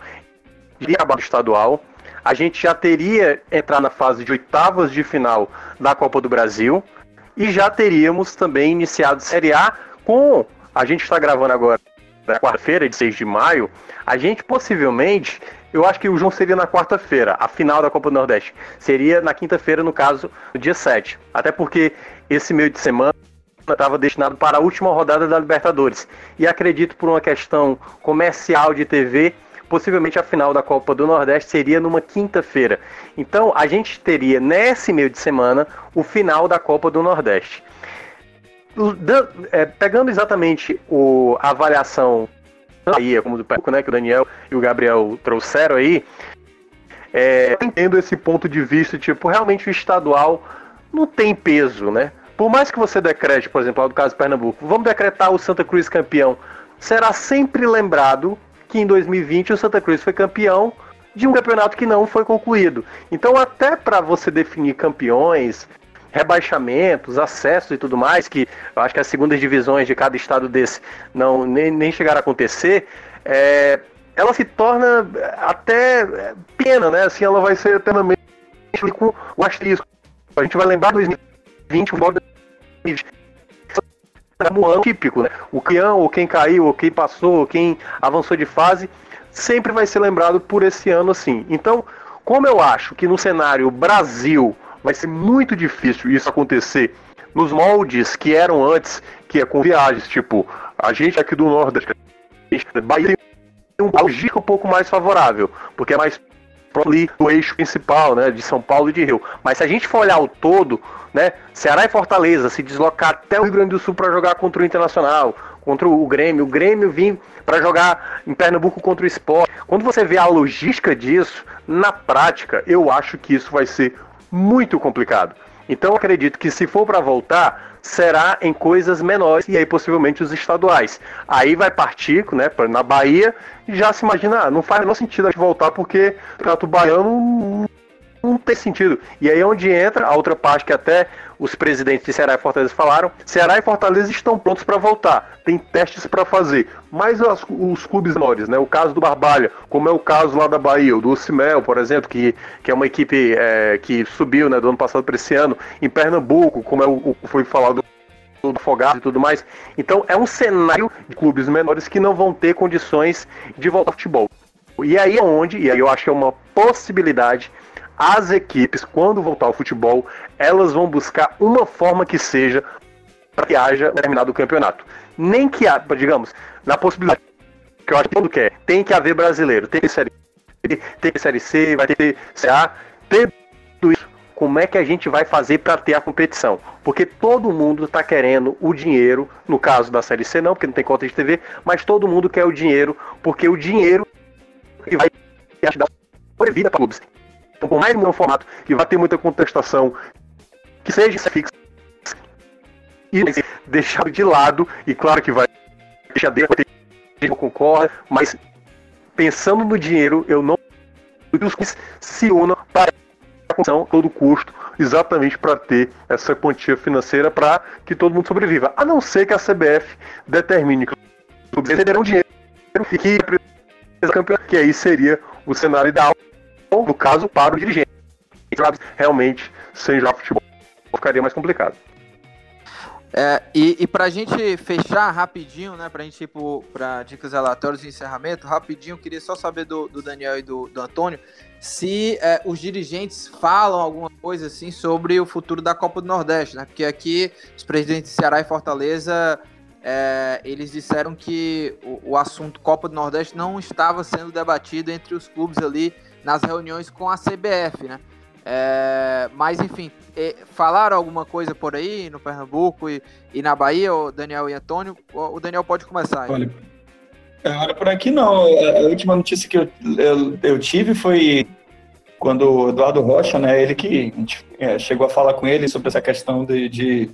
de acabar estadual, a gente já teria entrar na fase de oitavas de final da Copa do Brasil e já teríamos também iniciado Série A com. A gente está gravando agora na quarta-feira, de 6 de maio, a gente possivelmente, eu acho que o João seria na quarta-feira, a final da Copa do Nordeste. Seria na quinta-feira, no caso, no dia 7. Até porque esse meio de semana estava destinado para a última rodada da Libertadores. E acredito por uma questão comercial de TV, possivelmente a final da Copa do Nordeste seria numa quinta-feira. Então a gente teria nesse meio de semana o final da Copa do Nordeste é, pegando exatamente o, a avaliação aí, como do Peco, né, que o Daniel e o Gabriel trouxeram aí, é, entendo esse ponto de vista, tipo, realmente o estadual não tem peso, né? Por mais que você decrete, por exemplo, no caso do Pernambuco, vamos decretar o Santa Cruz campeão, será sempre lembrado que em 2020 o Santa Cruz foi campeão de um campeonato que não foi concluído. Então, até para você definir campeões, rebaixamentos, acessos e tudo mais, que eu acho que as segundas divisões de cada estado desse não nem, nem chegaram a acontecer, é, ela se torna até pena, né? Assim, ela vai ser eternamente com o asterisco. A gente vai lembrar 2020, embora 2020 Tá da Mulan típico, né? O campeão, ou quem caiu, ou quem passou, ou quem avançou de fase, sempre vai ser lembrado por esse ano assim. Então, como eu acho que no cenário Brasil vai ser muito difícil isso acontecer nos moldes que eram antes, que é com viagens, tipo, a gente aqui do Nordeste, Bahia tem um logística é um pouco mais favorável, porque é mais ali do eixo principal, né, de São Paulo e de Rio. Mas se a gente for olhar o todo, né, Ceará e Fortaleza se deslocar até o Rio Grande do Sul para jogar contra o Internacional, contra o Grêmio, o Grêmio vir para jogar em Pernambuco contra o Sport. Quando você vê a logística disso, na prática, eu acho que isso vai ser muito complicado. Então acredito que se for para voltar, será em coisas menores e aí possivelmente os estaduais. Aí vai partir, né, na Bahia e já se imagina, ah, não faz menor sentido a gente voltar porque o campeonato baiano não tem sentido. E aí é onde entra a outra parte que até os presidentes de Ceará e Fortaleza falaram, Ceará e Fortaleza estão prontos para voltar, tem testes para fazer. Mas os, os, clubes menores, né? O caso do Barbalha, como é o caso lá da Bahia, do Ocimel, por exemplo, que, que é uma equipe é, que subiu né, do ano passado para esse ano, em Pernambuco, como é o, foi falado do Afogado e tudo mais. Então é um cenário de clubes menores que não vão ter condições de voltar ao futebol. E aí é onde, e aí eu acho que é uma possibilidade as equipes, quando voltar ao futebol, elas vão buscar uma forma que seja para que haja determinado campeonato. Nem que, digamos, na possibilidade que eu acho que todo quer, tem que haver brasileiro, tem que série tem que série C, vai ter CA, ter tudo isso. Como é que a gente vai fazer para ter a competição? Porque todo mundo está querendo o dinheiro, no caso da série C não, porque não tem conta de TV, mas todo mundo quer o dinheiro, porque o dinheiro vai dar sobrevida para clubes. Então, por mais um formato que vai ter muita contestação, que seja fixo e deixar de lado, e claro que vai deixar de ter gente concorda, mas pensando no dinheiro, eu não os se unam para a função todo custo, exatamente para ter essa quantia financeira para que todo mundo sobreviva. A não ser que a CBF determine que os receberão dinheiro e que que aí seria o cenário ideal no caso, para o dirigente. Realmente, sem jogar futebol, ficaria mais complicado. É, e, e para a gente fechar rapidinho, né, para a gente ir para dicas relatórios e encerramento, rapidinho, queria só saber do, do Daniel e do, do Antônio se é, os dirigentes falam alguma coisa assim sobre o futuro da Copa do Nordeste, né? Porque aqui os presidentes de Ceará e Fortaleza é, eles disseram que o, o assunto Copa do Nordeste não estava sendo debatido entre os clubes ali nas reuniões com a CBF, né? É, mas enfim, é, falaram alguma coisa por aí no Pernambuco e, e na Bahia, o Daniel e Antônio? O Daniel pode começar. Aí. Olha, por aqui não. A última notícia que eu, eu, eu tive foi quando o Eduardo Rocha, né, ele que é, chegou a falar com ele sobre essa questão de, de,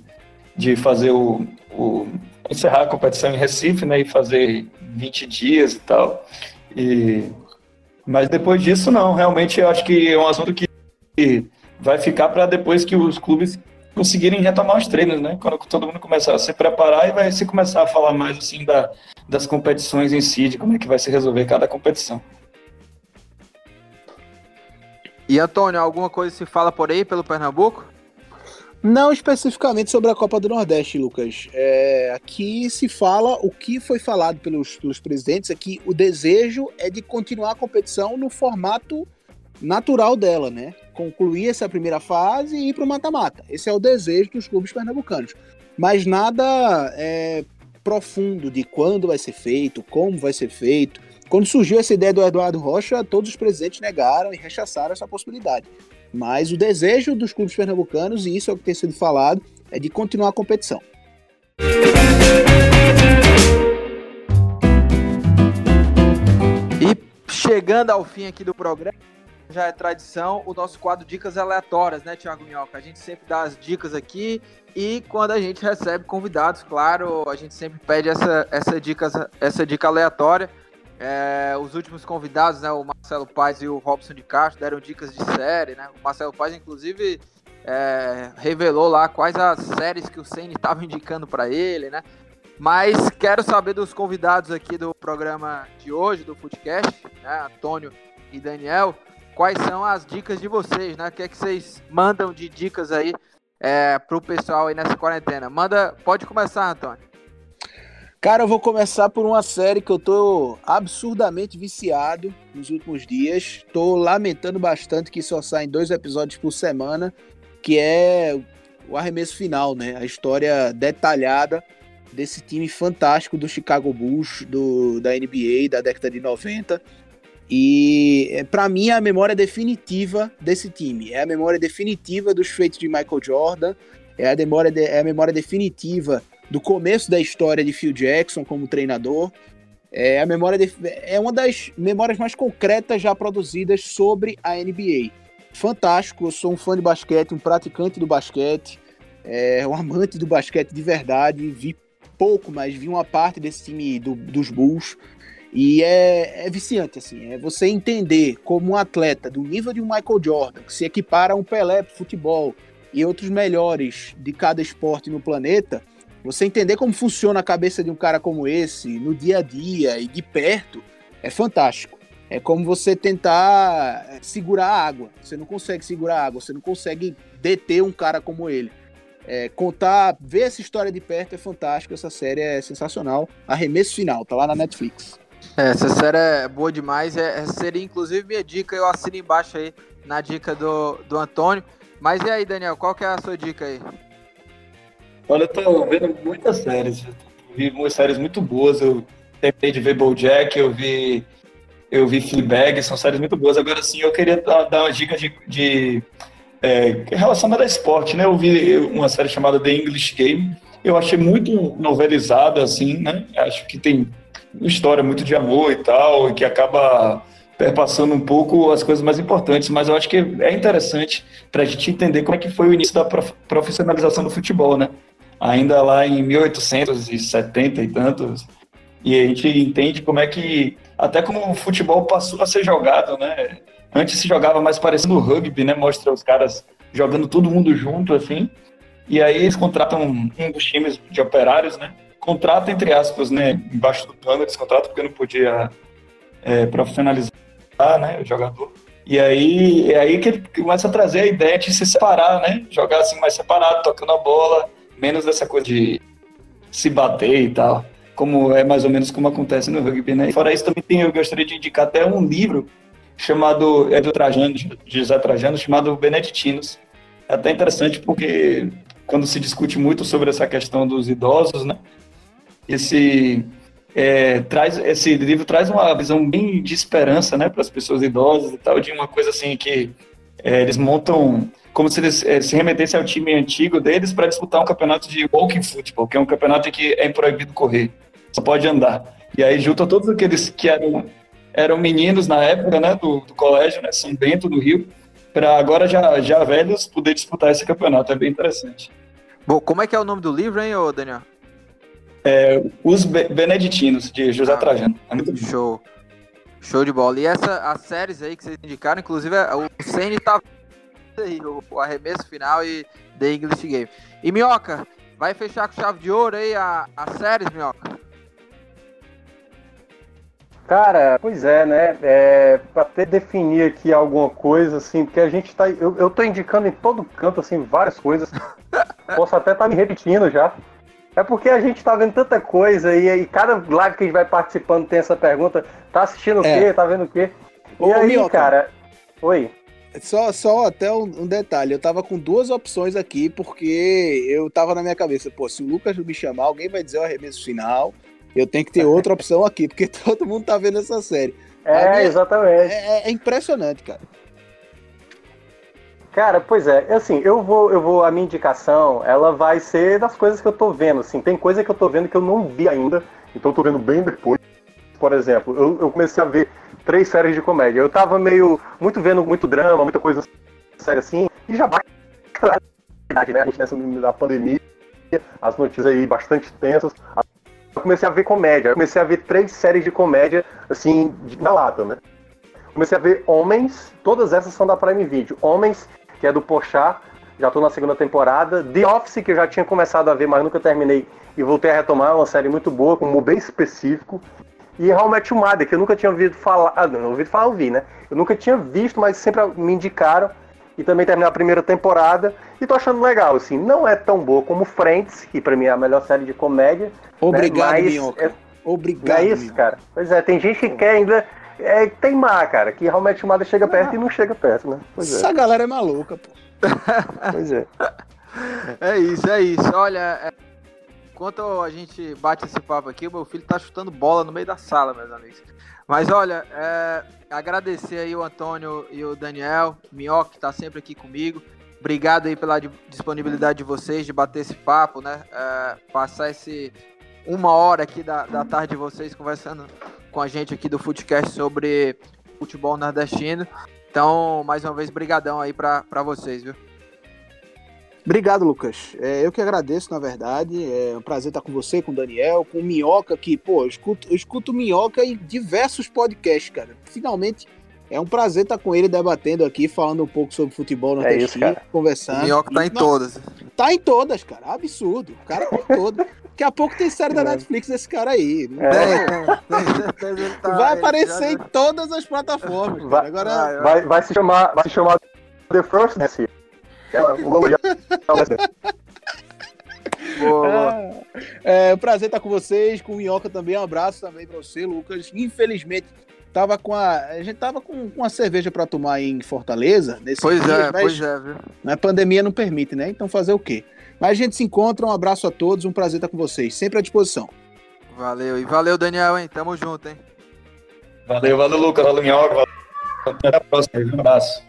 de fazer o, o, encerrar a competição em Recife, né, e fazer 20 dias e tal. E, mas depois disso, não. Realmente, eu acho que é um assunto que vai ficar para depois que os clubes conseguirem retomar os treinos, né? Quando todo mundo começar a se preparar e vai se começar a falar mais assim da, das competições em si, de como é que vai se resolver cada competição. E Antônio, alguma coisa se fala por aí pelo Pernambuco? Não especificamente sobre a Copa do Nordeste, Lucas. É, aqui se fala o que foi falado pelos, pelos presidentes aqui. É o desejo é de continuar a competição no formato natural dela, né? Concluir essa primeira fase e ir para o mata-mata. Esse é o desejo dos clubes pernambucanos. Mas nada é, profundo de quando vai ser feito, como vai ser feito. Quando surgiu essa ideia do Eduardo Rocha, todos os presidentes negaram e rechaçaram essa possibilidade. Mas o desejo dos clubes pernambucanos, e isso é o que tem sido falado, é de continuar a competição. E chegando ao fim aqui do programa, já é tradição o nosso quadro Dicas Aleatórias, né, Thiago Minhoca? A gente sempre dá as dicas aqui e quando a gente recebe convidados, claro, a gente sempre pede essa, essa, essa dica aleatória. É, os últimos convidados, né, o Marcelo Paz e o Robson de Castro, deram dicas de série, né? O Marcelo Paz, inclusive, é, revelou lá quais as séries que o Senna estava indicando para ele, né? Mas quero saber dos convidados aqui do programa de hoje, do Footcast, né, Antônio e Daniel, quais são as dicas de vocês, né? O que é que vocês mandam de dicas aí é, pro pessoal aí nessa quarentena? Manda, pode começar, Antônio. Cara, eu vou começar por uma série que eu tô absurdamente viciado nos últimos dias. Tô lamentando bastante que só saem dois episódios por semana, que é o arremesso final, né? A história detalhada desse time fantástico do Chicago Bulls, do, da NBA da década de 90. E é, para mim é a memória definitiva desse time. É a memória definitiva dos feitos de Michael Jordan. É a memória, de, é a memória definitiva do começo da história de Phil Jackson como treinador. É a memória de, é uma das memórias mais concretas já produzidas sobre a NBA. Fantástico, eu sou um fã de basquete, um praticante do basquete, é, um amante do basquete de verdade. Vi pouco, mas vi uma parte desse time do, dos Bulls. E é, é, viciante, assim. É você entender como um atleta do nível de um Michael Jordan, que se equipara a um Pelé futebol e outros melhores de cada esporte no planeta, você entender como funciona a cabeça de um cara como esse no dia a dia e de perto é fantástico. É como você tentar é, segurar a água. Você não consegue segurar a água, você não consegue deter um cara como ele. É, contar, ver essa história de perto é fantástico. Essa série é sensacional. Arremesso final, tá lá na Netflix. É, essa série é boa demais. É, seria inclusive minha dica. Eu assino embaixo aí na dica do, do Antônio. Mas e aí, Daniel, qual que é a sua dica aí? Olha, eu tô vendo muitas séries. Vi umas séries muito boas. Eu tentei de ver BoJack, eu vi eu vi Fleabag, são séries muito boas. Agora sim, eu queria dar uma dica de, de é, relacionada a esporte, né? Eu vi uma série chamada The English Game. Eu achei muito novelizada, assim, né? Acho que tem uma história muito de amor e tal, e que acaba perpassando um pouco as coisas mais importantes, mas eu acho que é interessante para a gente entender como é que foi o início da profissionalização do futebol, né? Ainda lá em 1870 e tantos, e a gente entende como é que, até como o futebol passou a ser jogado, né? Antes se jogava mais parecendo rugby, né? Mostra os caras jogando todo mundo junto, assim, e aí eles contratam um dos times de operários, né? Contrata, entre aspas, né? Embaixo do plano, eles contratam porque não podia é, profissionalizar né, o jogador. E aí é aí que ele começa a trazer a ideia de se separar, né? Jogar assim mais separado, tocando a bola, menos essa coisa de se bater e tal, como é mais ou menos como acontece no rugby, né? Fora isso, também tem, eu gostaria de indicar até um livro chamado, é do Trajano, de José Trajano, chamado Beneditinos. É até interessante porque quando se discute muito sobre essa questão dos idosos, né? Esse é, traz esse livro traz uma visão bem de esperança, né, para as pessoas idosas e tal, de uma coisa assim que é, eles montam como se eles é, se remetessem ao time antigo deles para disputar um campeonato de walking football, que é um campeonato em que é proibido correr, só pode andar. E aí junta todos aqueles que eram, eram meninos na época, né, do, do colégio, né, São Bento do Rio, para agora já, já velhos poder disputar esse campeonato. É bem interessante. Bom, como é que é o nome do livro, hein, ô Daniel? É, Os Beneditinos, de José Ah, Trajano. É. Show. Show de bola. E essa, as séries aí que vocês indicaram, inclusive é- o Senni tá aí, o, o arremesso final e The English Game. E Minhoca, vai fechar com chave de ouro aí a, as séries, Minhoca? Cara, pois é, né? É, pra até definir aqui alguma coisa, assim, porque a gente tá. Eu, eu tô indicando em todo canto, assim, várias coisas. Posso até estar me repetindo já. É porque a gente tá vendo tanta coisa e aí cada live que a gente vai participando tem essa pergunta: tá assistindo o É. quê? Tá vendo o quê? E Ô, aí, Minhoca. cara. Oi. Só, só até um, um detalhe, eu tava com duas opções aqui, porque eu tava na minha cabeça, pô, se o Lucas me chamar, alguém vai dizer o arremesso final, eu tenho que ter outra opção aqui, porque todo mundo tá vendo essa série. É, minha- exatamente. É, é impressionante, cara. Cara, pois é, assim, eu vou, eu vou, a minha indicação, ela vai ser das coisas que eu tô vendo, assim, tem coisa que eu tô vendo que eu não vi ainda, então eu tô vendo bem depois. Por exemplo, eu, eu comecei a ver três séries de comédia. Eu tava meio, muito vendo muito drama, muita coisa séria assim, e já bate né? A gente nessa da pandemia, as notícias aí bastante tensas. Eu comecei a ver comédia, eu comecei a ver três séries de comédia, assim, na lata, né? Comecei a ver Homens, todas essas são da Prime Video. Homens, que é do Porchat, já tô na segunda temporada. The Office, que eu já tinha começado a ver, mas nunca terminei e voltei a retomar, uma série muito boa, com um humor bem específico. E How Met Your Mother, que eu nunca tinha ouvido falar, ah, não, ouvido falar, eu vi, né? Eu nunca tinha visto, mas sempre me indicaram. E também terminei a primeira temporada. E tô achando legal, assim. Não é tão boa como Friends, que pra mim é a melhor série de comédia. Obrigado, mas Minhoca. é- Obrigado, Não é isso, Minhoca. cara? Pois é, tem gente que quer ainda é, teimar, cara, que realmente o Mother chega perto e não chega perto, né? Pois Essa é, galera é maluca, pô. pois é. É isso, é isso. Olha, é, enquanto a gente bate esse papo aqui, o meu filho tá chutando bola no meio da sala, meus amigos. Mas olha, é, agradecer aí o Antônio e o Daniel, Minhoca, que tá sempre aqui comigo. Obrigado aí pela di- disponibilidade de vocês de bater esse papo, né? É, passar esse uma hora aqui da, da tarde de vocês conversando com a gente aqui do Footcast sobre futebol nordestino. Então, mais uma vez, brigadão aí pra vocês, viu? Obrigado, Lucas. É, eu que agradeço, na verdade. É um prazer estar com você, com o Daniel, com o Minhoca, que, pô, eu escuto, eu escuto o Minhoca em diversos podcasts, cara. Finalmente, é um prazer estar com ele debatendo aqui, falando um pouco sobre futebol no É isso, cara. conversando. O Minhoca tá em E, não, todas. Tá em todas, cara. Absurdo. O cara tá em todas. Daqui a pouco tem série da É. Netflix desse cara aí. É. tá- Vai aparecer em todas as plataformas. Vai- cara. Agora, vai, Vai, vai se chamar, vai se chamar The First, né, É, boa. É um prazer estar com vocês, com o Minhoca também. Um abraço também pra você, Lucas. Infelizmente, tava com a. A gente tava com, uma cerveja pra tomar em Fortaleza. Nesse Pois dia, é, mas pois é, viu? A pandemia não permite, né? Então fazer o quê? Mas a gente se encontra. Um abraço a todos, um prazer estar com vocês. Sempre à disposição. Valeu. E valeu, Daniel, hein? Tamo junto, hein? Valeu, valeu, Lucas. Valeu, Minhoca. valeu. Até a próxima. Um abraço.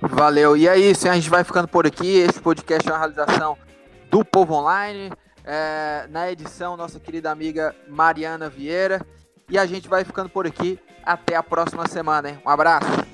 Valeu. E é isso, a gente vai ficando por aqui. Esse podcast é uma realização do Povo Online. é, na edição, nossa querida amiga Mariana Vieira. E a gente vai ficando por aqui. Até a próxima semana, hein? Um abraço.